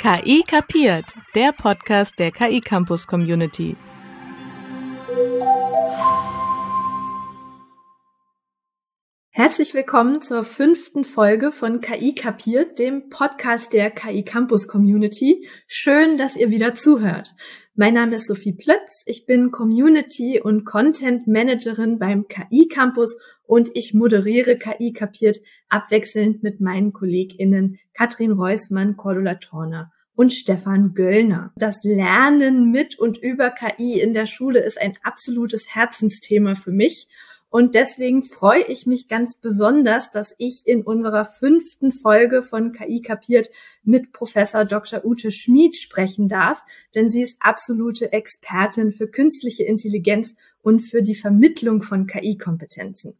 KI kapiert, der Podcast der KI Campus Community. Herzlich willkommen zur fünften Folge von KI kapiert, dem Podcast der KI Campus Community. Schön, dass ihr wieder zuhört. Mein Name ist Sophie Plötz. Ich bin Community und Content Managerin beim KI Campus und ich moderiere KI kapiert abwechselnd mit meinen KollegInnen Katrin Reusmann, Cordula Torner und Stefan Göllner. Das Lernen mit und über KI in der Schule ist ein absolutes Herzensthema für mich und deswegen freue ich mich ganz besonders, dass ich in unserer fünften Folge von KI kapiert mit Professor Dr. Ute Schmid sprechen darf, denn sie ist absolute Expertin für künstliche Intelligenz und für die Vermittlung von KI-Kompetenzen.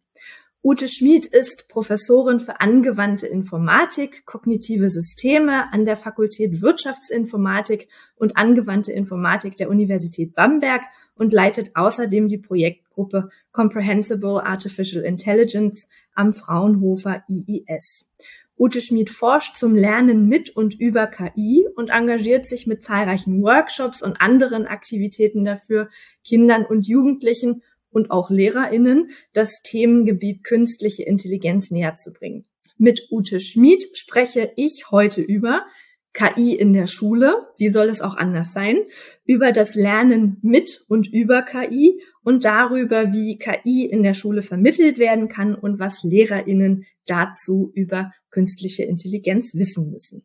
Ute Schmid ist Professorin für angewandte Informatik, kognitive Systeme an der Fakultät Wirtschaftsinformatik und angewandte Informatik der Universität Bamberg und leitet außerdem die Projektgruppe Comprehensible Artificial Intelligence am Fraunhofer IIS. Ute Schmid forscht zum Lernen mit und über KI und engagiert sich mit zahlreichen Workshops und anderen Aktivitäten dafür, Kindern und Jugendlichen und auch LehrerInnen das Themengebiet künstliche Intelligenz näher zu bringen. Mit Ute Schmid spreche ich heute über KI in der Schule, wie soll es auch anders sein, über das Lernen mit und über KI und darüber, wie KI in der Schule vermittelt werden kann und was Lehrerinnen dazu über künstliche Intelligenz wissen müssen.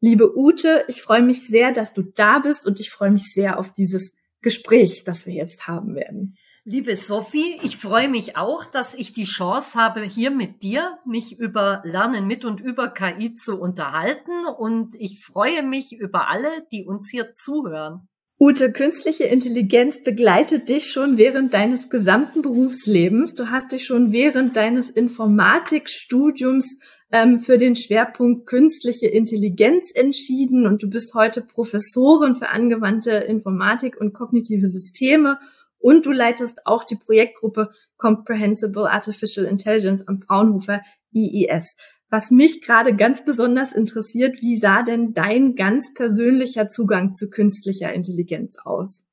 Liebe Ute, ich freue mich sehr, dass du da bist und ich freue mich sehr auf dieses Gespräch, das wir jetzt haben werden. Liebe Sophie, ich freue mich auch, dass ich die Chance habe, hier mit dir mich über Lernen mit und über KI zu unterhalten. Und ich freue mich über alle, die uns hier zuhören. Ute, künstliche Intelligenz begleitet dich schon während deines gesamten Berufslebens. Du hast dich schon während deines Informatikstudiums ähm, für den Schwerpunkt künstliche Intelligenz entschieden und du bist heute Professorin für angewandte Informatik und kognitive Systeme und du leitest auch die Projektgruppe Comprehensible Artificial Intelligence am Fraunhofer IIS. Was mich gerade ganz besonders interessiert, wie sah denn dein ganz persönlicher Zugang zu künstlicher Intelligenz aus?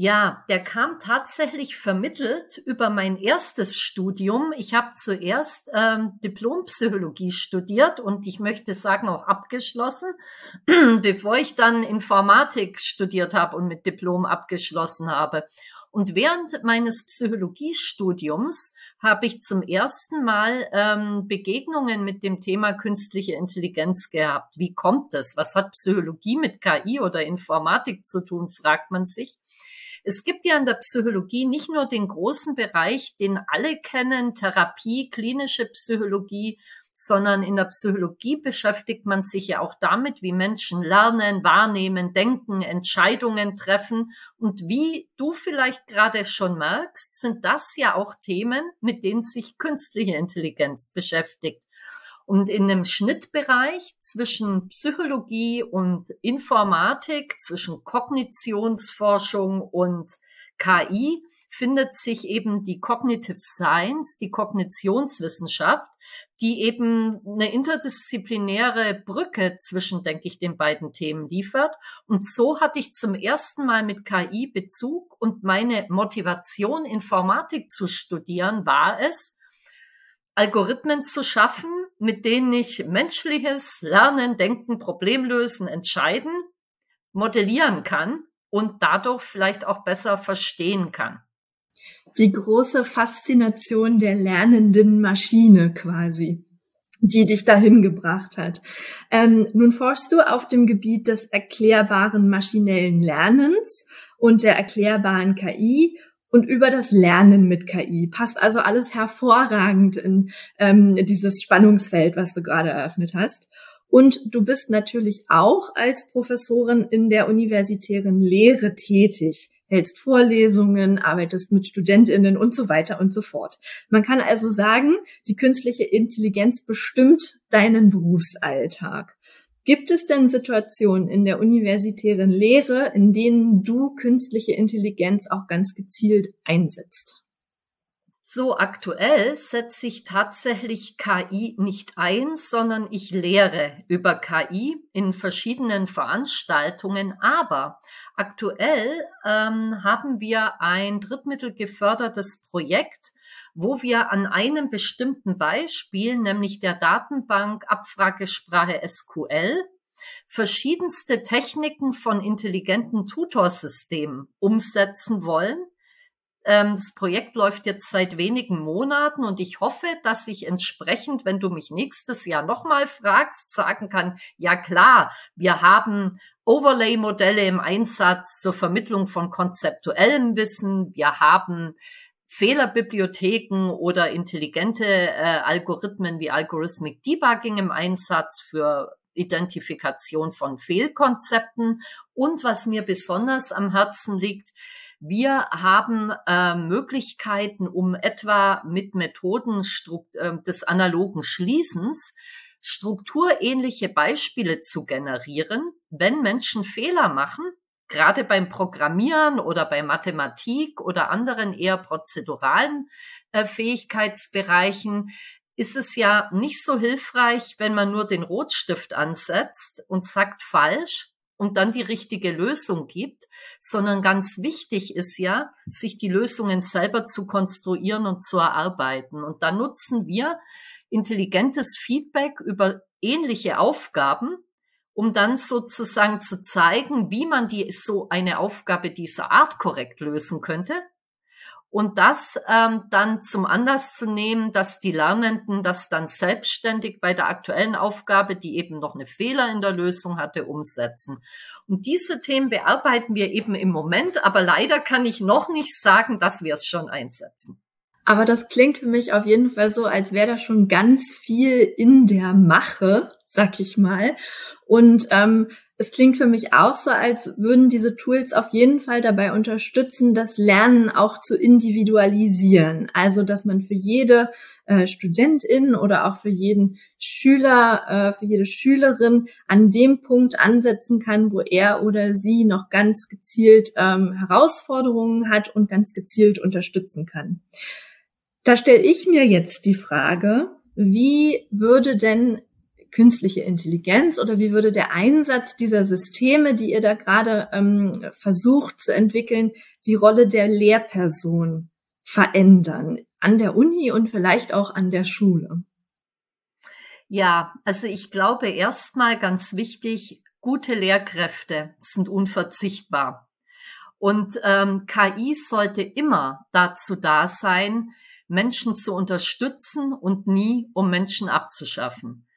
Ja, der kam tatsächlich vermittelt über mein erstes Studium. Ich habe zuerst ähm, Diplompsychologie studiert und ich möchte sagen auch abgeschlossen, bevor ich dann Informatik studiert habe und mit Diplom abgeschlossen habe. Und während meines Psychologiestudiums habe ich zum ersten Mal ähm, Begegnungen mit dem Thema künstliche Intelligenz gehabt. Wie kommt es? Was hat Psychologie mit KI oder Informatik zu tun, fragt man sich. Es gibt ja in der Psychologie nicht nur den großen Bereich, den alle kennen, Therapie, klinische Psychologie, sondern in der Psychologie beschäftigt man sich ja auch damit, wie Menschen lernen, wahrnehmen, denken, Entscheidungen treffen. Und wie du vielleicht gerade schon merkst, sind das ja auch Themen, mit denen sich künstliche Intelligenz beschäftigt. Und in einem Schnittbereich zwischen Psychologie und Informatik, zwischen Kognitionsforschung und KI, findet sich eben die Cognitive Science, die Kognitionswissenschaft, die eben eine interdisziplinäre Brücke zwischen, denke ich, den beiden Themen liefert. Und so hatte ich zum ersten Mal mit KI Bezug und meine Motivation, Informatik zu studieren, war es, Algorithmen zu schaffen, mit denen ich menschliches Lernen, Denken, Problemlösen, Entscheiden modellieren kann und dadurch vielleicht auch besser verstehen kann die große Faszination der lernenden Maschine quasi die dich dahin gebracht hat. Ähm, nun forschst du auf dem Gebiet des erklärbaren maschinellen Lernens und der erklärbaren KI und über das Lernen mit KI. Passt also alles hervorragend in ähm, dieses Spannungsfeld, was du gerade eröffnet hast. Und du bist natürlich auch als Professorin in der universitären Lehre tätig hältst Vorlesungen, arbeitest mit Studentinnen und so weiter und so fort. Man kann also sagen, die künstliche Intelligenz bestimmt deinen Berufsalltag. Gibt es denn Situationen in der universitären Lehre, in denen du künstliche Intelligenz auch ganz gezielt einsetzt? So aktuell setze ich tatsächlich KI nicht ein, sondern ich lehre über KI in verschiedenen Veranstaltungen. Aber aktuell ähm, haben wir ein drittmittelgefördertes Projekt, wo wir an einem bestimmten Beispiel, nämlich der Datenbank Abfragesprache SQL, verschiedenste Techniken von intelligenten Tutorsystemen umsetzen wollen, das Projekt läuft jetzt seit wenigen Monaten und ich hoffe, dass ich entsprechend, wenn du mich nächstes Jahr nochmal fragst, sagen kann, ja klar, wir haben Overlay-Modelle im Einsatz zur Vermittlung von konzeptuellem Wissen. Wir haben Fehlerbibliotheken oder intelligente äh, Algorithmen wie Algorithmic Debugging im Einsatz für Identifikation von Fehlkonzepten. Und was mir besonders am Herzen liegt, wir haben äh, Möglichkeiten, um etwa mit Methoden äh, des analogen Schließens strukturähnliche Beispiele zu generieren, wenn Menschen Fehler machen, gerade beim Programmieren oder bei Mathematik oder anderen eher prozeduralen äh, Fähigkeitsbereichen, ist es ja nicht so hilfreich, wenn man nur den Rotstift ansetzt und sagt falsch, und dann die richtige Lösung gibt, sondern ganz wichtig ist ja, sich die Lösungen selber zu konstruieren und zu erarbeiten. Und da nutzen wir intelligentes Feedback über ähnliche Aufgaben, um dann sozusagen zu zeigen, wie man die so eine Aufgabe dieser Art korrekt lösen könnte und das ähm, dann zum Anlass zu nehmen, dass die Lernenden das dann selbstständig bei der aktuellen Aufgabe, die eben noch eine Fehler in der Lösung hatte, umsetzen. Und diese Themen bearbeiten wir eben im Moment, aber leider kann ich noch nicht sagen, dass wir es schon einsetzen. Aber das klingt für mich auf jeden Fall so, als wäre da schon ganz viel in der Mache, sag ich mal. Und ähm, es klingt für mich auch so, als würden diese Tools auf jeden Fall dabei unterstützen, das Lernen auch zu individualisieren. Also, dass man für jede äh, Studentin oder auch für jeden Schüler, äh, für jede Schülerin an dem Punkt ansetzen kann, wo er oder sie noch ganz gezielt ähm, Herausforderungen hat und ganz gezielt unterstützen kann. Da stelle ich mir jetzt die Frage, wie würde denn künstliche Intelligenz oder wie würde der Einsatz dieser Systeme, die ihr da gerade ähm, versucht zu entwickeln, die Rolle der Lehrperson verändern an der Uni und vielleicht auch an der Schule? Ja, also ich glaube erstmal ganz wichtig, gute Lehrkräfte sind unverzichtbar. Und ähm, KI sollte immer dazu da sein, Menschen zu unterstützen und nie um Menschen abzuschaffen.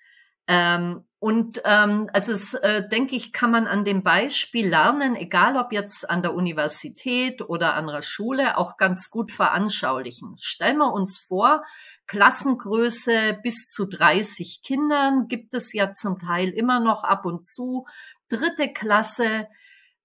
Ähm, und ähm, es, äh, denke ich, kann man an dem Beispiel lernen, egal ob jetzt an der Universität oder an der Schule, auch ganz gut veranschaulichen. Stellen wir uns vor, Klassengröße bis zu 30 Kindern gibt es ja zum Teil immer noch ab und zu. Dritte Klasse,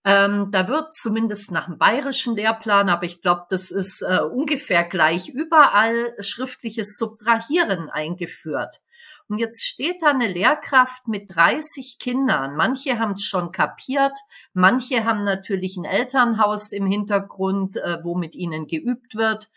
ähm, da wird zumindest nach dem bayerischen Lehrplan, aber ich glaube, das ist äh, ungefähr gleich überall schriftliches Subtrahieren eingeführt. Und jetzt steht da eine Lehrkraft mit 30 Kindern. Manche haben es schon kapiert, manche haben natürlich ein Elternhaus im Hintergrund, äh, wo mit ihnen geübt wird.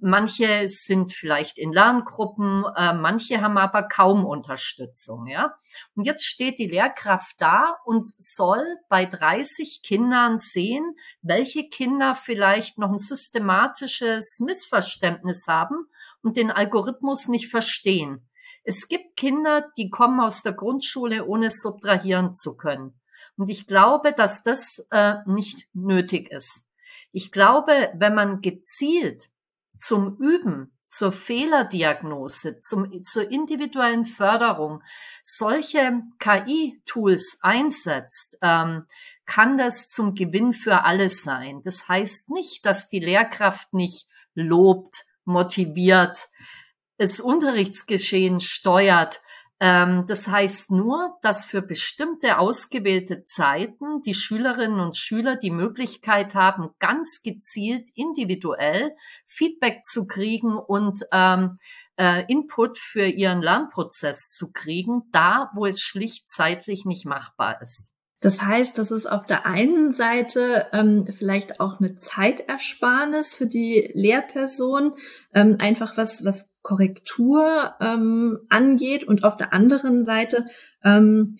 Manche sind vielleicht in Lerngruppen, äh, manche haben aber kaum Unterstützung, ja. Und jetzt steht die Lehrkraft da und soll bei 30 Kindern sehen, welche Kinder vielleicht noch ein systematisches Missverständnis haben und den Algorithmus nicht verstehen. Es gibt Kinder, die kommen aus der Grundschule, ohne subtrahieren zu können. Und ich glaube, dass das äh, nicht nötig ist. Ich glaube, wenn man gezielt zum Üben, zur Fehlerdiagnose, zum, zur individuellen Förderung solche KI-Tools einsetzt, ähm, kann das zum Gewinn für alle sein. Das heißt nicht, dass die Lehrkraft nicht lobt, motiviert, das Unterrichtsgeschehen steuert. Ähm, das heißt nur, dass für bestimmte ausgewählte Zeiten die Schülerinnen und Schüler die Möglichkeit haben, ganz gezielt individuell Feedback zu kriegen und ähm, äh, Input für ihren Lernprozess zu kriegen, da wo es schlicht zeitlich nicht machbar ist. Das heißt, das ist auf der einen Seite ähm, vielleicht auch eine Zeitersparnis für die Lehrperson, ähm, einfach was, was Korrektur ähm, angeht und auf der anderen Seite ähm,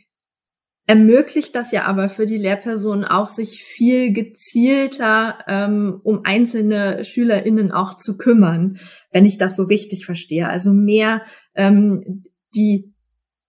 ermöglicht das ja aber für die Lehrperson auch, sich viel gezielter ähm, um einzelne SchülerInnen auch zu kümmern, wenn ich das so richtig verstehe. Also mehr ähm, die,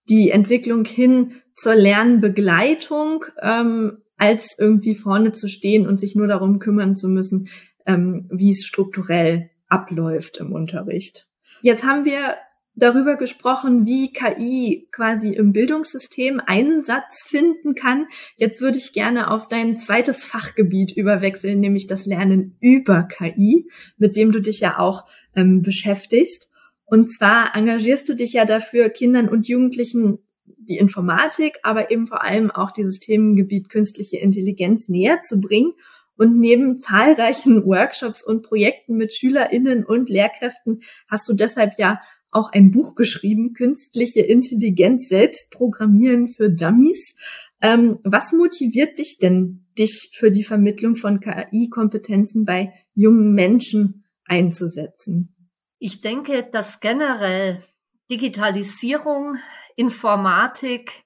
die Entwicklung hin zur Lernbegleitung, ähm, als irgendwie vorne zu stehen und sich nur darum kümmern zu müssen, ähm, wie es strukturell abläuft im Unterricht. Jetzt haben wir darüber gesprochen, wie KI quasi im Bildungssystem Einsatz finden kann. Jetzt würde ich gerne auf dein zweites Fachgebiet überwechseln, nämlich das Lernen über KI, mit dem du dich ja auch ähm, beschäftigst. Und zwar engagierst du dich ja dafür, Kindern und Jugendlichen die Informatik, aber eben vor allem auch dieses Themengebiet künstliche Intelligenz näher zu bringen. Und neben zahlreichen Workshops und Projekten mit SchülerInnen und Lehrkräften hast du deshalb ja auch ein Buch geschrieben, Künstliche Intelligenz selbst programmieren für Dummies. Ähm, was motiviert dich denn, dich für die Vermittlung von KI-Kompetenzen bei jungen Menschen einzusetzen? Ich denke, dass generell Digitalisierung Informatik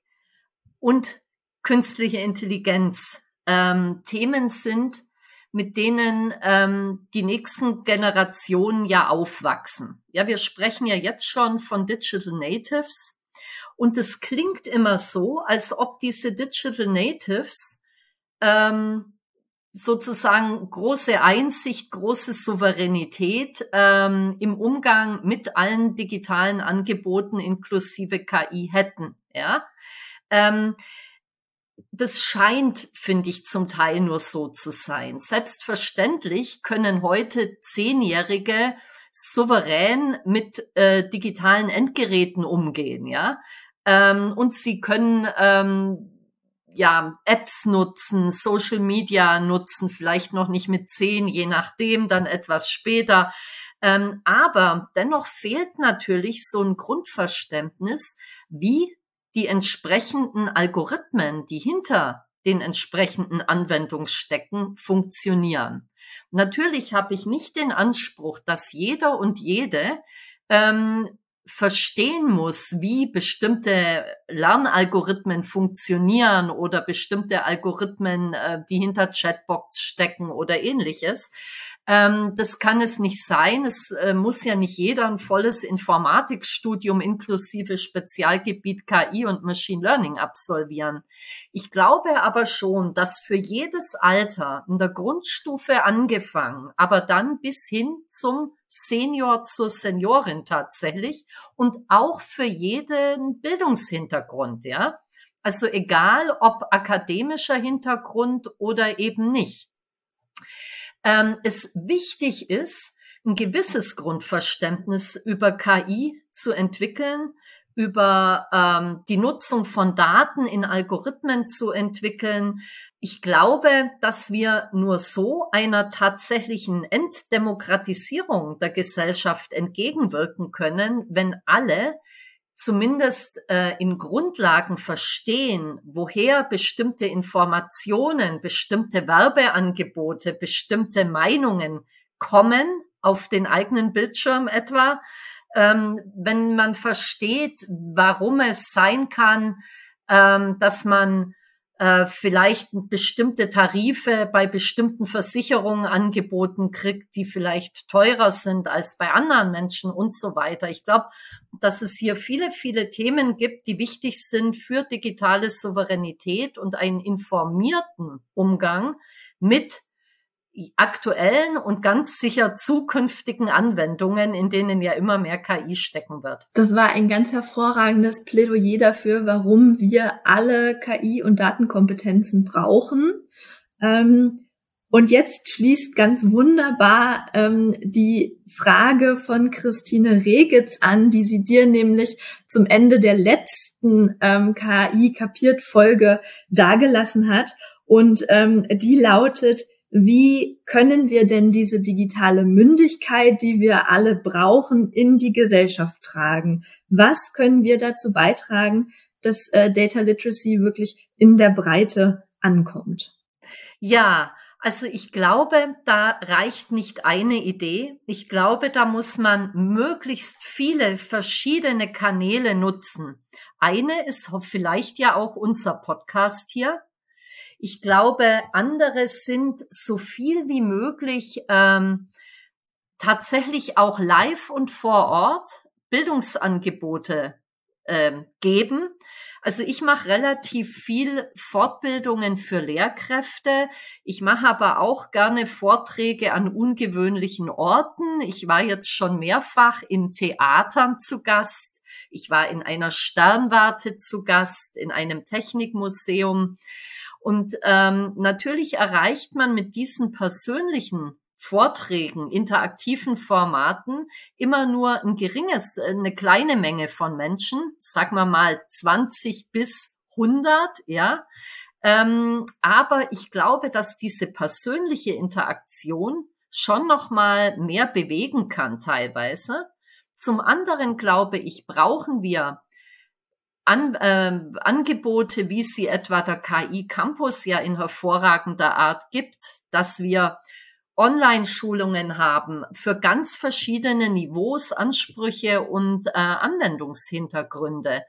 und künstliche Intelligenz ähm, Themen sind, mit denen ähm, die nächsten Generationen ja aufwachsen. Ja, wir sprechen ja jetzt schon von Digital Natives und es klingt immer so, als ob diese Digital Natives ähm, sozusagen große Einsicht, große Souveränität ähm, im Umgang mit allen digitalen Angeboten inklusive KI hätten. Ja, ähm, das scheint, finde ich, zum Teil nur so zu sein. Selbstverständlich können heute Zehnjährige souverän mit äh, digitalen Endgeräten umgehen, ja. Ähm, und sie können ähm, ja, Apps nutzen, Social Media nutzen, vielleicht noch nicht mit zehn, je nachdem, dann etwas später. Ähm, aber dennoch fehlt natürlich so ein Grundverständnis, wie die entsprechenden Algorithmen, die hinter den entsprechenden Anwendungsstecken funktionieren. Natürlich habe ich nicht den Anspruch, dass jeder und jede ähm, verstehen muss, wie bestimmte Lernalgorithmen funktionieren oder bestimmte Algorithmen, äh, die hinter Chatbox stecken oder ähnliches. Ähm, das kann es nicht sein. Es äh, muss ja nicht jeder ein volles Informatikstudium inklusive Spezialgebiet KI und Machine Learning absolvieren. Ich glaube aber schon, dass für jedes Alter in der Grundstufe angefangen, aber dann bis hin zum Senior zur Seniorin tatsächlich und auch für jeden Bildungshintergrund, ja. Also egal ob akademischer Hintergrund oder eben nicht ähm, es wichtig ist, ein gewisses Grundverständnis über KI zu entwickeln, über ähm, die Nutzung von Daten in Algorithmen zu entwickeln. Ich glaube, dass wir nur so einer tatsächlichen Enddemokratisierung der Gesellschaft entgegenwirken können, wenn alle zumindest äh, in Grundlagen verstehen, woher bestimmte Informationen, bestimmte Werbeangebote, bestimmte Meinungen kommen auf den eigenen Bildschirm etwa, ähm, wenn man versteht, warum es sein kann, ähm, dass man äh, vielleicht bestimmte Tarife bei bestimmten Versicherungen angeboten kriegt, die vielleicht teurer sind als bei anderen Menschen und so weiter. Ich glaube, dass es hier viele, viele Themen gibt, die wichtig sind für digitale Souveränität und einen informierten Umgang mit aktuellen und ganz sicher zukünftigen Anwendungen, in denen ja immer mehr KI stecken wird. Das war ein ganz hervorragendes Plädoyer dafür, warum wir alle KI und Datenkompetenzen brauchen. Ähm, und jetzt schließt ganz wunderbar ähm, die Frage von Christine Regitz an, die sie dir nämlich zum Ende der letzten ähm, KI kapiert Folge dargelassen hat. Und ähm, die lautet, wie können wir denn diese digitale Mündigkeit, die wir alle brauchen, in die Gesellschaft tragen? Was können wir dazu beitragen, dass äh, Data Literacy wirklich in der Breite ankommt? Ja, also ich glaube, da reicht nicht eine Idee. Ich glaube, da muss man möglichst viele verschiedene Kanäle nutzen. Eine ist vielleicht ja auch unser Podcast hier. Ich glaube, andere sind so viel wie möglich ähm, tatsächlich auch live und vor Ort Bildungsangebote ähm, geben. Also ich mache relativ viel Fortbildungen für Lehrkräfte. Ich mache aber auch gerne Vorträge an ungewöhnlichen Orten. Ich war jetzt schon mehrfach in Theatern zu Gast. Ich war in einer Sternwarte zu Gast, in einem Technikmuseum. Und ähm, natürlich erreicht man mit diesen persönlichen Vorträgen, interaktiven Formaten immer nur ein geringes, eine kleine Menge von Menschen, sagen wir mal 20 bis 100, ja. Ähm, aber ich glaube, dass diese persönliche Interaktion schon noch mal mehr bewegen kann teilweise. Zum anderen glaube ich, brauchen wir an, äh, Angebote, wie sie etwa der KI Campus ja in hervorragender Art gibt, dass wir Online-Schulungen haben für ganz verschiedene Niveaus, Ansprüche und äh, Anwendungshintergründe.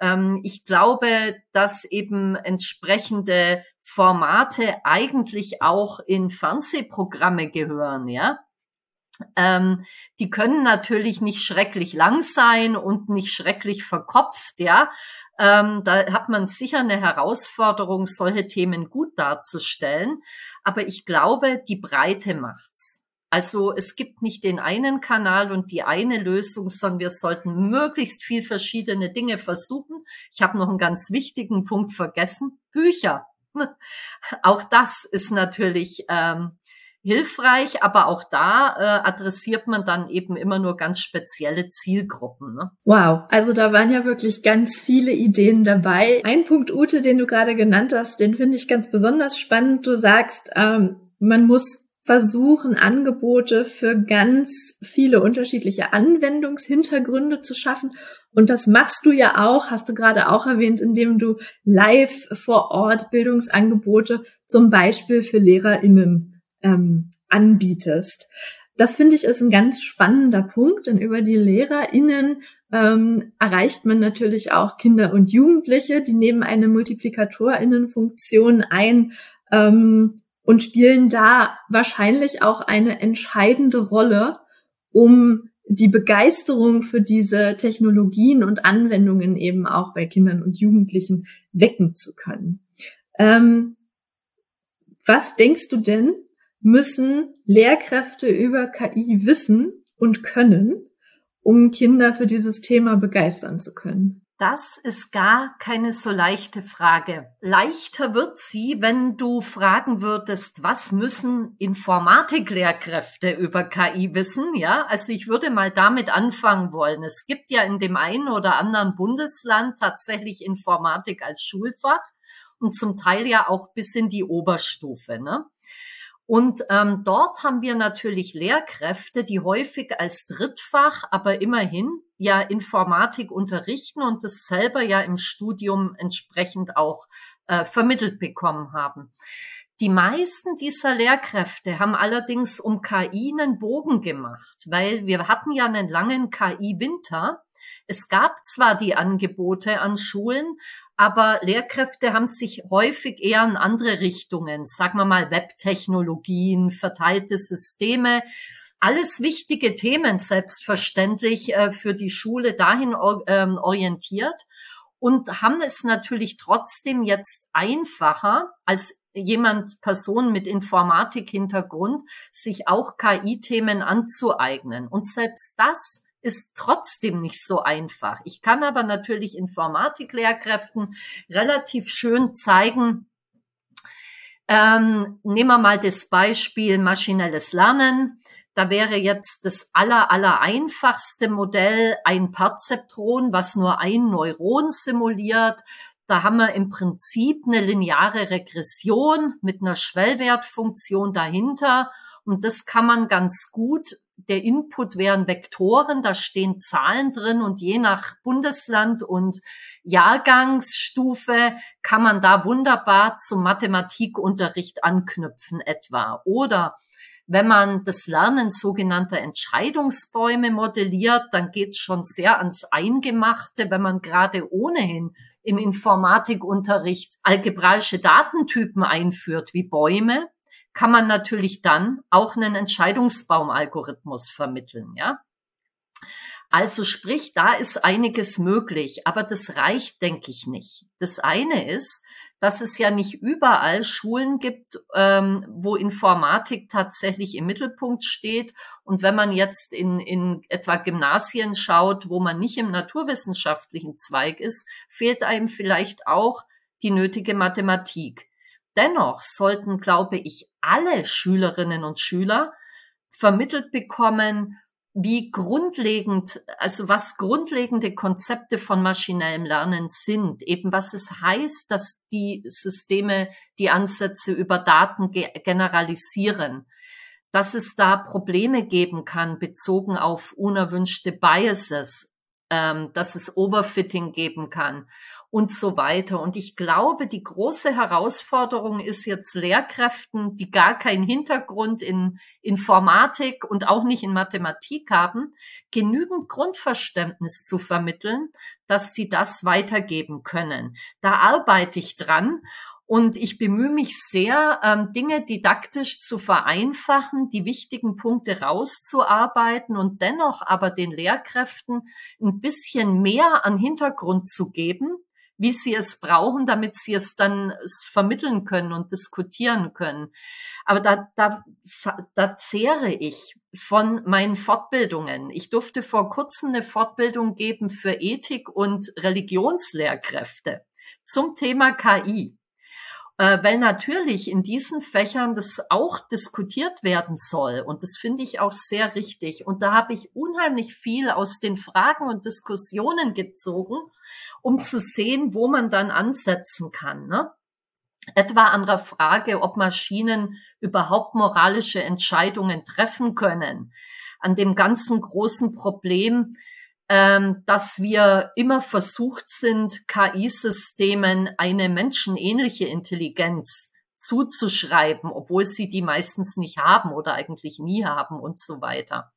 Ähm, ich glaube, dass eben entsprechende Formate eigentlich auch in Fernsehprogramme gehören, ja. Ähm, die können natürlich nicht schrecklich lang sein und nicht schrecklich verkopft, ja. Ähm, da hat man sicher eine Herausforderung, solche Themen gut darzustellen. Aber ich glaube, die Breite macht's. Also es gibt nicht den einen Kanal und die eine Lösung, sondern wir sollten möglichst viel verschiedene Dinge versuchen. Ich habe noch einen ganz wichtigen Punkt vergessen. Bücher. Auch das ist natürlich ähm, hilfreich, aber auch da äh, adressiert man dann eben immer nur ganz spezielle Zielgruppen. Ne? Wow, also da waren ja wirklich ganz viele Ideen dabei. Ein Punkt, Ute, den du gerade genannt hast, den finde ich ganz besonders spannend. Du sagst, ähm, man muss versuchen, Angebote für ganz viele unterschiedliche Anwendungshintergründe zu schaffen. Und das machst du ja auch, hast du gerade auch erwähnt, indem du live vor Ort Bildungsangebote zum Beispiel für LehrerInnen ähm, anbietest. Das finde ich ist ein ganz spannender Punkt, denn über die LehrerInnen ähm, erreicht man natürlich auch Kinder und Jugendliche, die nehmen eine MultiplikatorInnen-Funktion ein ähm, und spielen da wahrscheinlich auch eine entscheidende Rolle, um die Begeisterung für diese Technologien und Anwendungen eben auch bei Kindern und Jugendlichen wecken zu können. Ähm, was denkst du denn, müssen Lehrkräfte über KI wissen und können, um Kinder für dieses Thema begeistern zu können? Das ist gar keine so leichte Frage. Leichter wird sie, wenn du fragen würdest, was müssen Informatiklehrkräfte über KI wissen? Ja, also ich würde mal damit anfangen wollen. Es gibt ja in dem einen oder anderen Bundesland tatsächlich Informatik als Schulfach und zum Teil ja auch bis in die Oberstufe. Ne? Und ähm, dort haben wir natürlich Lehrkräfte, die häufig als Drittfach, aber immerhin ja Informatik unterrichten und das selber ja im Studium entsprechend auch äh, vermittelt bekommen haben. Die meisten dieser Lehrkräfte haben allerdings um KI einen Bogen gemacht, weil wir hatten ja einen langen KI-Winter es gab zwar die Angebote an Schulen, aber Lehrkräfte haben sich häufig eher in andere Richtungen, sagen wir mal Webtechnologien, verteilte Systeme, alles wichtige Themen selbstverständlich äh, für die Schule dahin ähm, orientiert und haben es natürlich trotzdem jetzt einfacher als jemand, Person mit Informatik-Hintergrund, sich auch KI-Themen anzueignen. Und selbst das ist trotzdem nicht so einfach. Ich kann aber natürlich Informatiklehrkräften relativ schön zeigen, ähm, nehmen wir mal das Beispiel maschinelles Lernen. Da wäre jetzt das aller, aller einfachste Modell ein Perzeptron, was nur ein Neuron simuliert. Da haben wir im Prinzip eine lineare Regression mit einer Schwellwertfunktion dahinter Und das kann man ganz gut der Input wären Vektoren, da stehen Zahlen drin und je nach Bundesland und Jahrgangsstufe kann man da wunderbar zum Mathematikunterricht anknüpfen etwa. Oder wenn man das Lernen sogenannter Entscheidungsbäume modelliert, dann geht's schon sehr ans Eingemachte, wenn man gerade ohnehin im Informatikunterricht algebraische Datentypen einführt wie Bäume, kann man natürlich dann auch einen Entscheidungsbaumalgorithmus vermitteln, ja. Also sprich, da ist einiges möglich, aber das reicht, denke ich, nicht. Das eine ist, dass es ja nicht überall Schulen gibt, ähm, wo Informatik tatsächlich im Mittelpunkt steht. Und wenn man jetzt in, in etwa Gymnasien schaut, wo man nicht im naturwissenschaftlichen Zweig ist, fehlt einem vielleicht auch die nötige Mathematik. Dennoch sollten, glaube ich, alle Schülerinnen und Schüler vermittelt bekommen, wie grundlegend, also was grundlegende Konzepte von maschinellem Lernen sind, eben was es heißt, dass die Systeme die Ansätze über Daten ge generalisieren, dass es da Probleme geben kann bezogen auf unerwünschte Biases, ähm, dass es Overfitting geben kann und so weiter. Und ich glaube, die große Herausforderung ist jetzt Lehrkräften, die gar keinen Hintergrund in Informatik und auch nicht in Mathematik haben, genügend Grundverständnis zu vermitteln, dass sie das weitergeben können. Da arbeite ich dran. Und ich bemühe mich sehr, ähm, Dinge didaktisch zu vereinfachen, die wichtigen Punkte rauszuarbeiten und dennoch aber den Lehrkräften ein bisschen mehr an Hintergrund zu geben, wie sie es brauchen, damit sie es dann vermitteln können und diskutieren können. Aber da, da, da zehre ich von meinen Fortbildungen. Ich durfte vor kurzem eine Fortbildung geben für Ethik und Religionslehrkräfte zum Thema KI äh, weil natürlich in diesen Fächern das auch diskutiert werden soll. Und das finde ich auch sehr richtig. Und da habe ich unheimlich viel aus den Fragen und Diskussionen gezogen, um zu sehen, wo man dann ansetzen kann. Ne? Etwa an der Frage, ob Maschinen überhaupt moralische Entscheidungen treffen können. An dem ganzen großen Problem, ähm, dass wir immer versucht sind, KI-Systemen eine menschenähnliche Intelligenz zuzuschreiben, obwohl sie die meistens nicht haben oder eigentlich nie haben und so weiter.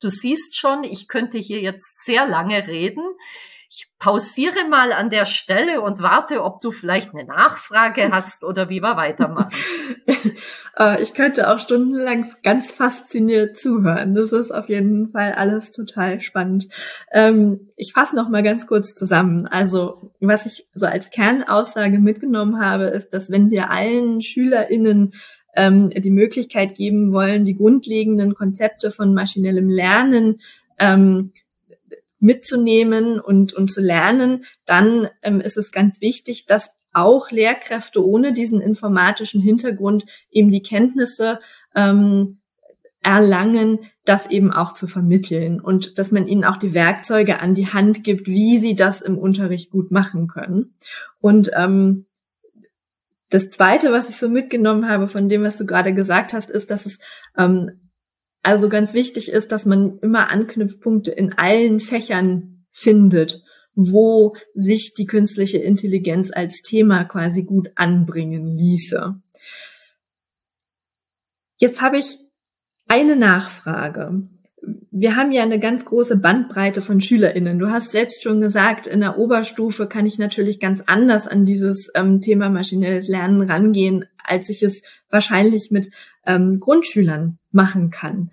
Du siehst schon, ich könnte hier jetzt sehr lange reden. Ich pausiere mal an der Stelle und warte, ob du vielleicht eine Nachfrage hast oder wie wir weitermachen. Äh, ich könnte auch stundenlang ganz fasziniert zuhören. Das ist auf jeden Fall alles total spannend. Ähm, ich fasse noch mal ganz kurz zusammen. Also, was ich so als Kernaussage mitgenommen habe, ist, dass wenn wir allen SchülerInnen ähm, die Möglichkeit geben wollen, die grundlegenden Konzepte von maschinellem Lernen ähm, mitzunehmen und, und zu lernen, dann ähm, ist es ganz wichtig, dass auch Lehrkräfte ohne diesen informatischen Hintergrund eben die Kenntnisse ähm, erlangen, das eben auch zu vermitteln und dass man ihnen auch die Werkzeuge an die Hand gibt, wie sie das im Unterricht gut machen können. Und ähm, das Zweite, was ich so mitgenommen habe von dem, was du gerade gesagt hast, ist, dass es ähm, also ganz wichtig ist, dass man immer Anknüpfpunkte in allen Fächern findet, wo sich die künstliche Intelligenz als Thema quasi gut anbringen ließe. Jetzt habe ich eine Nachfrage. Wir haben ja eine ganz große Bandbreite von SchülerInnen. Du hast selbst schon gesagt, in der Oberstufe kann ich natürlich ganz anders an dieses ähm, Thema maschinelles Lernen rangehen, als ich es wahrscheinlich mit ähm, Grundschülern machen kann.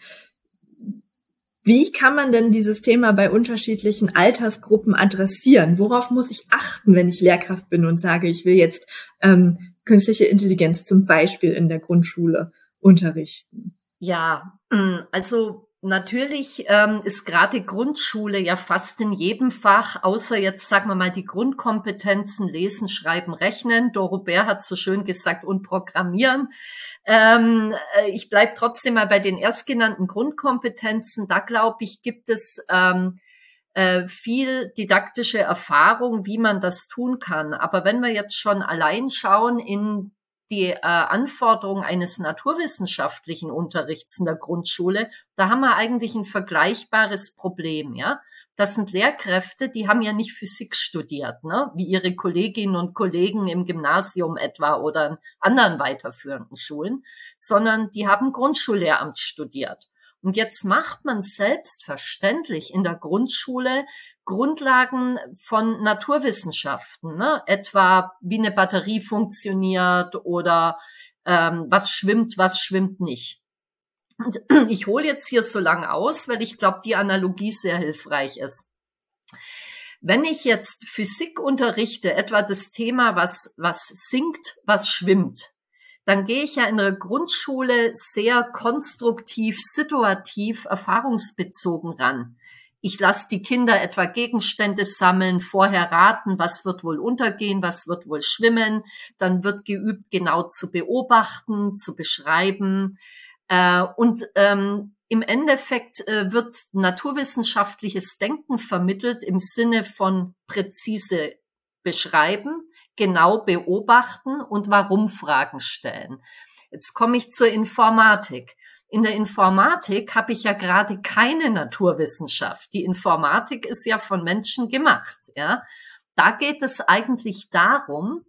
Wie kann man denn dieses Thema bei unterschiedlichen Altersgruppen adressieren? Worauf muss ich achten, wenn ich Lehrkraft bin und sage, ich will jetzt ähm, künstliche Intelligenz zum Beispiel in der Grundschule unterrichten? Ja, mm, also Natürlich ähm, ist gerade Grundschule ja fast in jedem Fach, außer jetzt sagen wir mal die Grundkompetenzen Lesen, Schreiben, Rechnen. Dorobert hat so schön gesagt und Programmieren. Ähm, äh, ich bleib trotzdem mal bei den erstgenannten Grundkompetenzen. Da glaube ich gibt es ähm, äh, viel didaktische Erfahrung, wie man das tun kann. Aber wenn wir jetzt schon allein schauen in die äh, Anforderungen eines naturwissenschaftlichen Unterrichts in der Grundschule, da haben wir eigentlich ein vergleichbares Problem, ja. Das sind Lehrkräfte, die haben ja nicht Physik studiert, ne? wie ihre Kolleginnen und Kollegen im Gymnasium etwa oder in anderen weiterführenden Schulen, sondern die haben Grundschullehramt studiert. Und jetzt macht man selbstverständlich in der Grundschule Grundlagen von Naturwissenschaften, ne? etwa wie eine Batterie funktioniert oder ähm, was schwimmt, was schwimmt nicht. Und ich hole jetzt hier so lange aus, weil ich glaube, die Analogie sehr hilfreich ist. Wenn ich jetzt Physik unterrichte, etwa das Thema, was, was sinkt, was schwimmt, dann gehe ich ja in der Grundschule sehr konstruktiv, situativ, erfahrungsbezogen ran. Ich lasse die Kinder etwa Gegenstände sammeln, vorher raten, was wird wohl untergehen, was wird wohl schwimmen. Dann wird geübt, genau zu beobachten, zu beschreiben. Äh, und ähm, im Endeffekt äh, wird naturwissenschaftliches Denken vermittelt im Sinne von präzise beschreiben, genau beobachten und warum Fragen stellen. Jetzt komme ich zur Informatik. In der Informatik habe ich ja gerade keine Naturwissenschaft. Die Informatik ist ja von Menschen gemacht, ja. Da geht es eigentlich darum,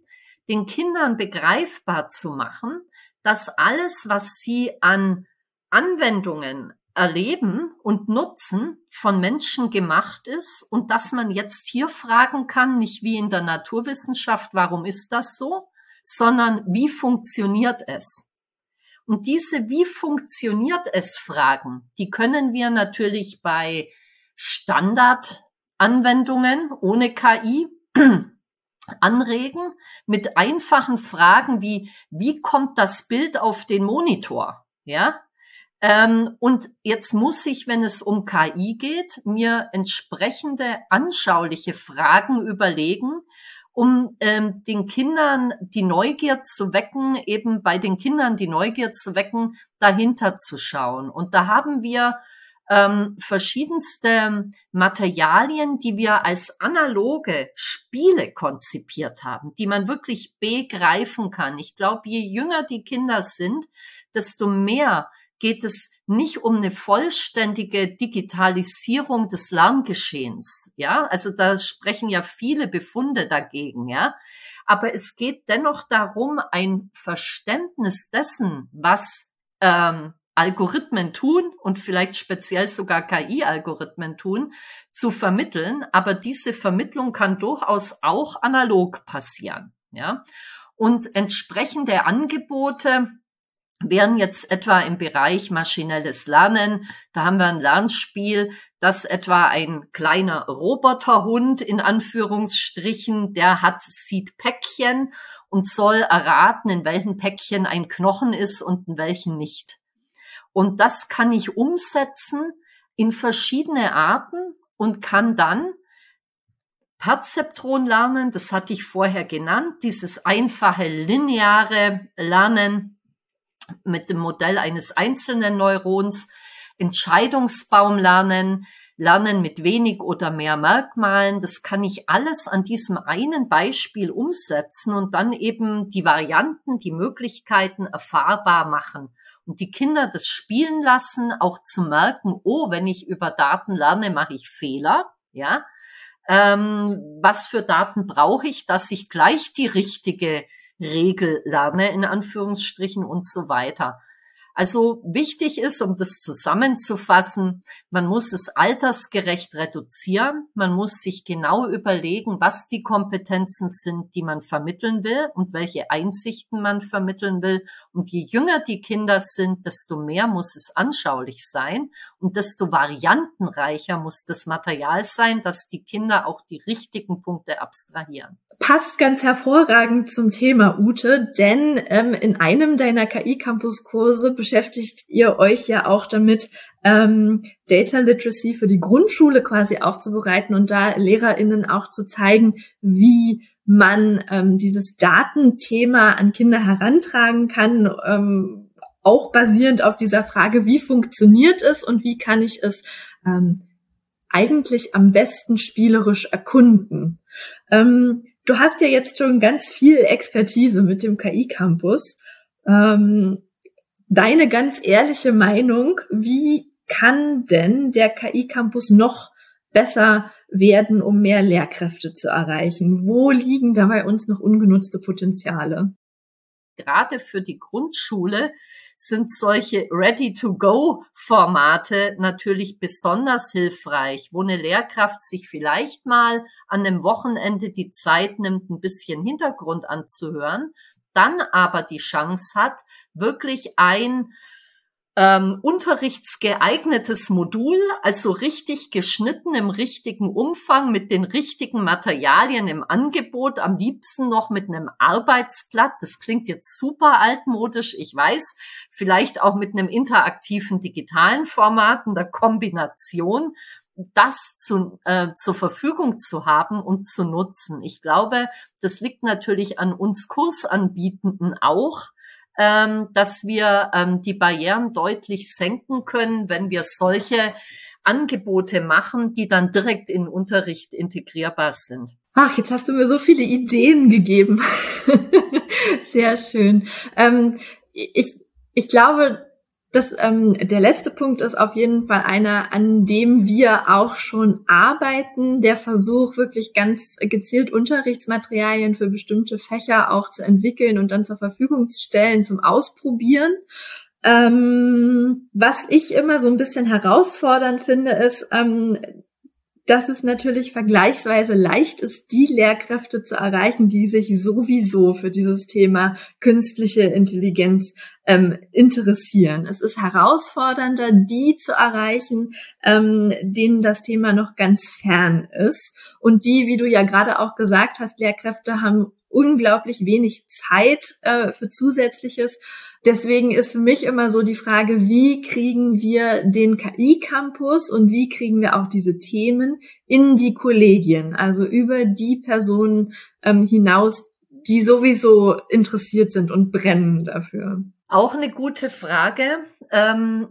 den Kindern begreifbar zu machen, dass alles, was sie an Anwendungen Erleben und Nutzen von Menschen gemacht ist und dass man jetzt hier fragen kann, nicht wie in der Naturwissenschaft, warum ist das so, sondern wie funktioniert es? Und diese wie funktioniert es Fragen, die können wir natürlich bei Standardanwendungen ohne KI anregen mit einfachen Fragen wie, wie kommt das Bild auf den Monitor? Ja, ähm, und jetzt muss ich, wenn es um KI geht, mir entsprechende anschauliche Fragen überlegen, um ähm, den Kindern die Neugier zu wecken, eben bei den Kindern die Neugier zu wecken, dahinter zu schauen. Und da haben wir ähm, verschiedenste Materialien, die wir als analoge Spiele konzipiert haben, die man wirklich begreifen kann. Ich glaube, je jünger die Kinder sind, desto mehr geht es nicht um eine vollständige Digitalisierung des Lerngeschehens. Ja, also da sprechen ja viele Befunde dagegen. Ja, aber es geht dennoch darum, ein Verständnis dessen, was ähm, Algorithmen tun und vielleicht speziell sogar KI-Algorithmen tun, zu vermitteln. Aber diese Vermittlung kann durchaus auch analog passieren. Ja, und entsprechende Angebote wären jetzt etwa im Bereich maschinelles Lernen. Da haben wir ein Lernspiel, das etwa ein kleiner Roboterhund in Anführungsstrichen, der hat, sieht Päckchen und soll erraten, in welchen Päckchen ein Knochen ist und in welchen nicht. Und das kann ich umsetzen in verschiedene Arten und kann dann Perzeptron lernen, das hatte ich vorher genannt, dieses einfache lineare Lernen, mit dem Modell eines einzelnen Neurons, Entscheidungsbaum lernen, lernen mit wenig oder mehr Merkmalen. Das kann ich alles an diesem einen Beispiel umsetzen und dann eben die Varianten, die Möglichkeiten erfahrbar machen und die Kinder das spielen lassen, auch zu merken, oh, wenn ich über Daten lerne, mache ich Fehler, ja. Ähm, was für Daten brauche ich, dass ich gleich die richtige Regel lerne, in Anführungsstrichen und so weiter. Also wichtig ist, um das zusammenzufassen, man muss es altersgerecht reduzieren. Man muss sich genau überlegen, was die Kompetenzen sind, die man vermitteln will und welche Einsichten man vermitteln will. Und je jünger die Kinder sind, desto mehr muss es anschaulich sein und desto variantenreicher muss das Material sein, dass die Kinder auch die richtigen Punkte abstrahieren passt ganz hervorragend zum Thema Ute, denn ähm, in einem deiner KI-Campus-Kurse beschäftigt ihr euch ja auch damit, ähm, Data Literacy für die Grundschule quasi aufzubereiten und da LehrerInnen auch zu zeigen, wie man ähm, dieses Datenthema an Kinder herantragen kann, ähm, auch basierend auf dieser Frage, wie funktioniert es und wie kann ich es ähm, eigentlich am besten spielerisch erkunden. Ähm, du hast ja jetzt schon ganz viel Expertise mit dem KI-Campus. Ähm, deine ganz ehrliche Meinung, wie kann denn der KI-Campus noch besser werden, um mehr Lehrkräfte zu erreichen? Wo liegen da bei uns noch ungenutzte Potenziale? Gerade für die Grundschule sind solche Ready-to-Go-Formate natürlich besonders hilfreich, wo eine Lehrkraft sich vielleicht mal an einem Wochenende die Zeit nimmt, ein bisschen Hintergrund anzuhören, dann aber die Chance hat, wirklich ein ähm, unterrichtsgeeignetes Modul, also richtig geschnitten im richtigen Umfang mit den richtigen Materialien im Angebot, am liebsten noch mit einem Arbeitsblatt. Das klingt jetzt super altmodisch, ich weiß. Vielleicht auch mit einem interaktiven digitalen Format in der Kombination das zu, äh, zur Verfügung zu haben und zu nutzen. Ich glaube, das liegt natürlich an uns Kursanbietenden auch, ähm, dass wir ähm, die Barrieren deutlich senken können, wenn wir solche Angebote machen, die dann direkt in Unterricht integrierbar sind. Ach, jetzt hast du mir so viele Ideen gegeben. Sehr schön. Ähm, ich, ich glaube, das, ähm, der letzte Punkt ist auf jeden Fall einer, an dem wir auch schon arbeiten. Der Versuch, wirklich ganz gezielt Unterrichtsmaterialien für bestimmte Fächer auch zu entwickeln und dann zur Verfügung zu stellen zum Ausprobieren. Ähm, was ich immer so ein bisschen herausfordernd finde, ist, ähm, dass es natürlich vergleichsweise leicht ist, die Lehrkräfte zu erreichen, die sich sowieso für dieses Thema künstliche Intelligenz ähm, interessieren. Es ist herausfordernder, die zu erreichen, ähm, denen das Thema noch ganz fern ist. Und die, wie du ja gerade auch gesagt hast, Lehrkräfte haben unglaublich wenig Zeit äh, für zusätzliches. Deswegen ist für mich immer so die Frage, wie kriegen wir den KI-Campus und wie kriegen wir auch diese Themen in die Kollegien, also über die Personen ähm, hinaus, die sowieso interessiert sind und brennen dafür. Auch eine gute Frage. Ähm,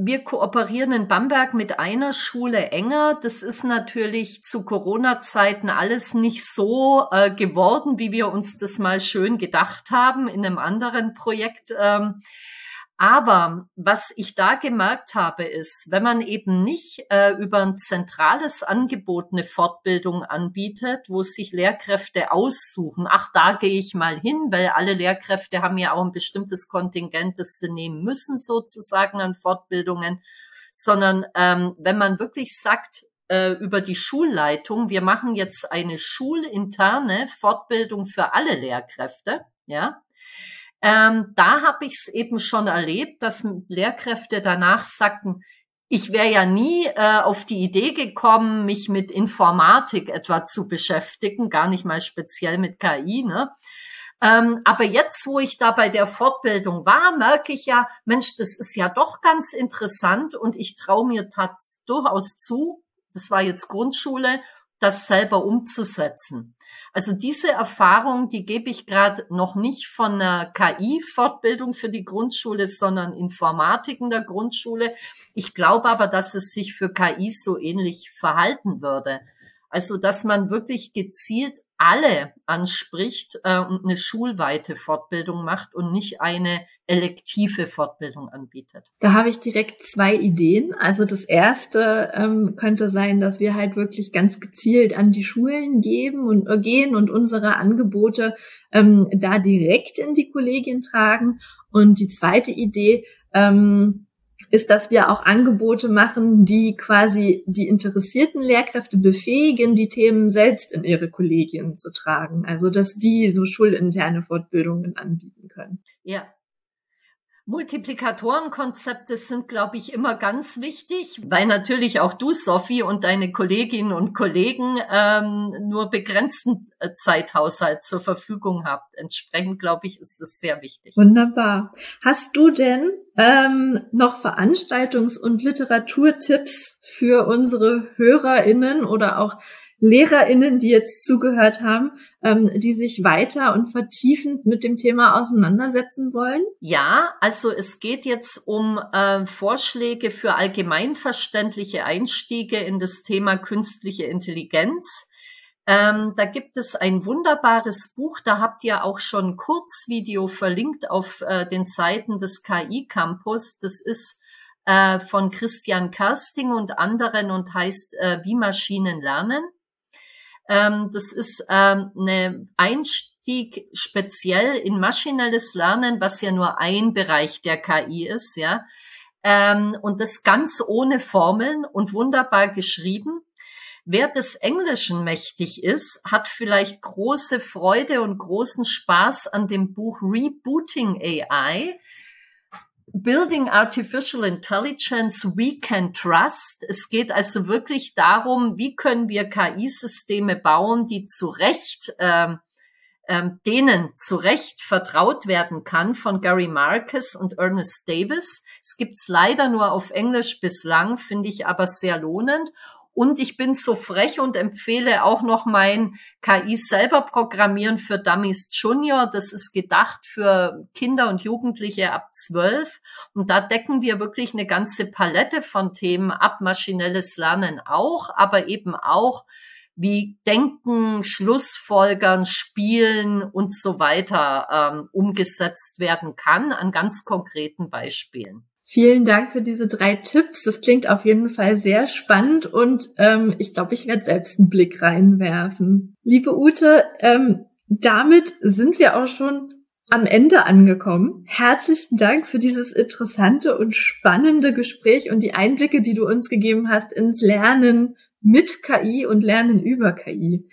wir kooperieren in Bamberg mit einer Schule enger. Das ist natürlich zu Corona-Zeiten alles nicht so äh, geworden, wie wir uns das mal schön gedacht haben in einem anderen Projekt. Ähm, aber was ich da gemerkt habe, ist, wenn man eben nicht äh, über ein zentrales Angebot eine Fortbildung anbietet, wo sich Lehrkräfte aussuchen, ach, da gehe ich mal hin, weil alle Lehrkräfte haben ja auch ein bestimmtes Kontingent, das sie nehmen müssen, sozusagen an Fortbildungen, sondern ähm, wenn man wirklich sagt, äh, über die Schulleitung, wir machen jetzt eine schulinterne Fortbildung für alle Lehrkräfte, ja, ähm, da habe ich es eben schon erlebt, dass Lehrkräfte danach sagten, ich wäre ja nie äh, auf die Idee gekommen, mich mit Informatik etwa zu beschäftigen, gar nicht mal speziell mit KI. Ne? Ähm, aber jetzt, wo ich da bei der Fortbildung war, merke ich ja, Mensch, das ist ja doch ganz interessant und ich traue mir durchaus zu, das war jetzt Grundschule, das selber umzusetzen. Also diese Erfahrung, die gebe ich gerade noch nicht von einer KI-Fortbildung für die Grundschule, sondern Informatik in der Grundschule. Ich glaube aber, dass es sich für KI so ähnlich verhalten würde. Also, dass man wirklich gezielt alle anspricht äh, und eine schulweite Fortbildung macht und nicht eine elektive Fortbildung anbietet. Da habe ich direkt zwei Ideen. Also das erste ähm, könnte sein, dass wir halt wirklich ganz gezielt an die Schulen geben und äh, gehen und unsere Angebote ähm, da direkt in die Kollegien tragen. Und die zweite Idee ähm, ist, dass wir auch Angebote machen, die quasi die interessierten Lehrkräfte befähigen, die Themen selbst in ihre Kollegien zu tragen. Also, dass die so schulinterne Fortbildungen anbieten können. Ja, Multiplikatorenkonzepte sind, glaube ich, immer ganz wichtig, weil natürlich auch du, Sophie, und deine Kolleginnen und Kollegen ähm, nur begrenzten äh, Zeithaushalt zur Verfügung habt. Entsprechend, glaube ich, ist das sehr wichtig. Wunderbar. Hast du denn ähm, noch Veranstaltungs- und Literaturtipps für unsere HörerInnen oder auch LehrerInnen, die jetzt zugehört haben, ähm, die sich weiter und vertiefend mit dem Thema auseinandersetzen wollen? Ja, also es geht jetzt um äh, Vorschläge für allgemeinverständliche Einstiege in das Thema künstliche Intelligenz. Ähm, da gibt es ein wunderbares Buch, da habt ihr auch schon Kurzvideo verlinkt auf äh, den Seiten des KI Campus. Das ist äh, von Christian Kersting und anderen und heißt äh, Wie Maschinen lernen. Ähm, das ist ähm, eine Einstieg speziell in maschinelles Lernen, was ja nur ein Bereich der KI ist, ja. Ähm, und das ganz ohne Formeln und wunderbar geschrieben. Wer des Englischen mächtig ist, hat vielleicht große Freude und großen Spaß an dem Buch Rebooting AI. Building Artificial Intelligence We Can Trust. Es geht also wirklich darum, wie können wir KI-Systeme bauen, die zu Recht ähm, ähm, denen zu Recht vertraut werden kann von Gary Marcus und Ernest Davis. Es gibt's leider nur auf Englisch bislang, finde ich aber sehr lohnend. Und ich bin so frech und empfehle auch noch mein KI selber Programmieren für Dummies Junior. Das ist gedacht für Kinder und Jugendliche ab zwölf. Und da decken wir wirklich eine ganze Palette von Themen ab, maschinelles Lernen auch, aber eben auch wie Denken, Schlussfolgern, Spielen und so weiter ähm, umgesetzt werden kann an ganz konkreten Beispielen. Vielen Dank für diese drei Tipps. Das klingt auf jeden Fall sehr spannend und ähm, ich glaube, ich werde selbst einen Blick reinwerfen. Liebe Ute, ähm, damit sind wir auch schon am Ende angekommen. Herzlichen Dank für dieses interessante und spannende Gespräch und die Einblicke, die du uns gegeben hast ins Lernen mit KI und Lernen über KI.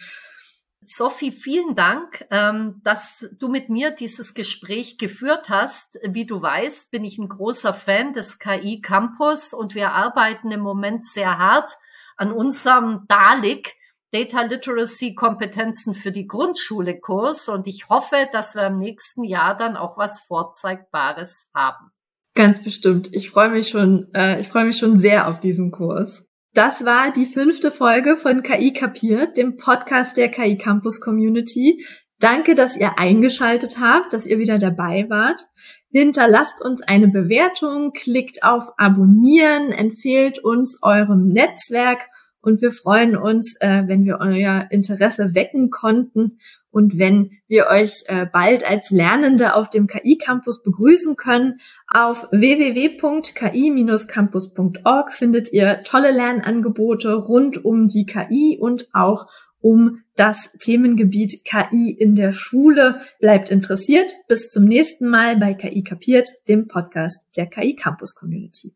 Sophie, vielen Dank, ähm, dass du mit mir dieses Gespräch geführt hast. Wie du weißt, bin ich ein großer Fan des KI Campus und wir arbeiten im Moment sehr hart an unserem DALIC, Data Literacy Kompetenzen für die Grundschule Kurs und ich hoffe, dass wir im nächsten Jahr dann auch was Vorzeigbares haben. Ganz bestimmt. Ich freue mich schon, äh, ich freue mich schon sehr auf diesen Kurs. Das war die fünfte Folge von KI Kapiert, dem Podcast der KI Campus Community. Danke, dass ihr eingeschaltet habt, dass ihr wieder dabei wart. Hinterlasst uns eine Bewertung, klickt auf Abonnieren, empfehlt uns eurem Netzwerk und wir freuen uns, äh, wenn wir euer Interesse wecken konnten und wenn wir euch äh, bald als Lernende auf dem KI Campus begrüßen können. Auf www.ki-campus.org findet ihr tolle Lernangebote rund um die KI und auch um das Themengebiet KI in der Schule. Bleibt interessiert. Bis zum nächsten Mal bei KI kapiert, dem Podcast der KI Campus Community.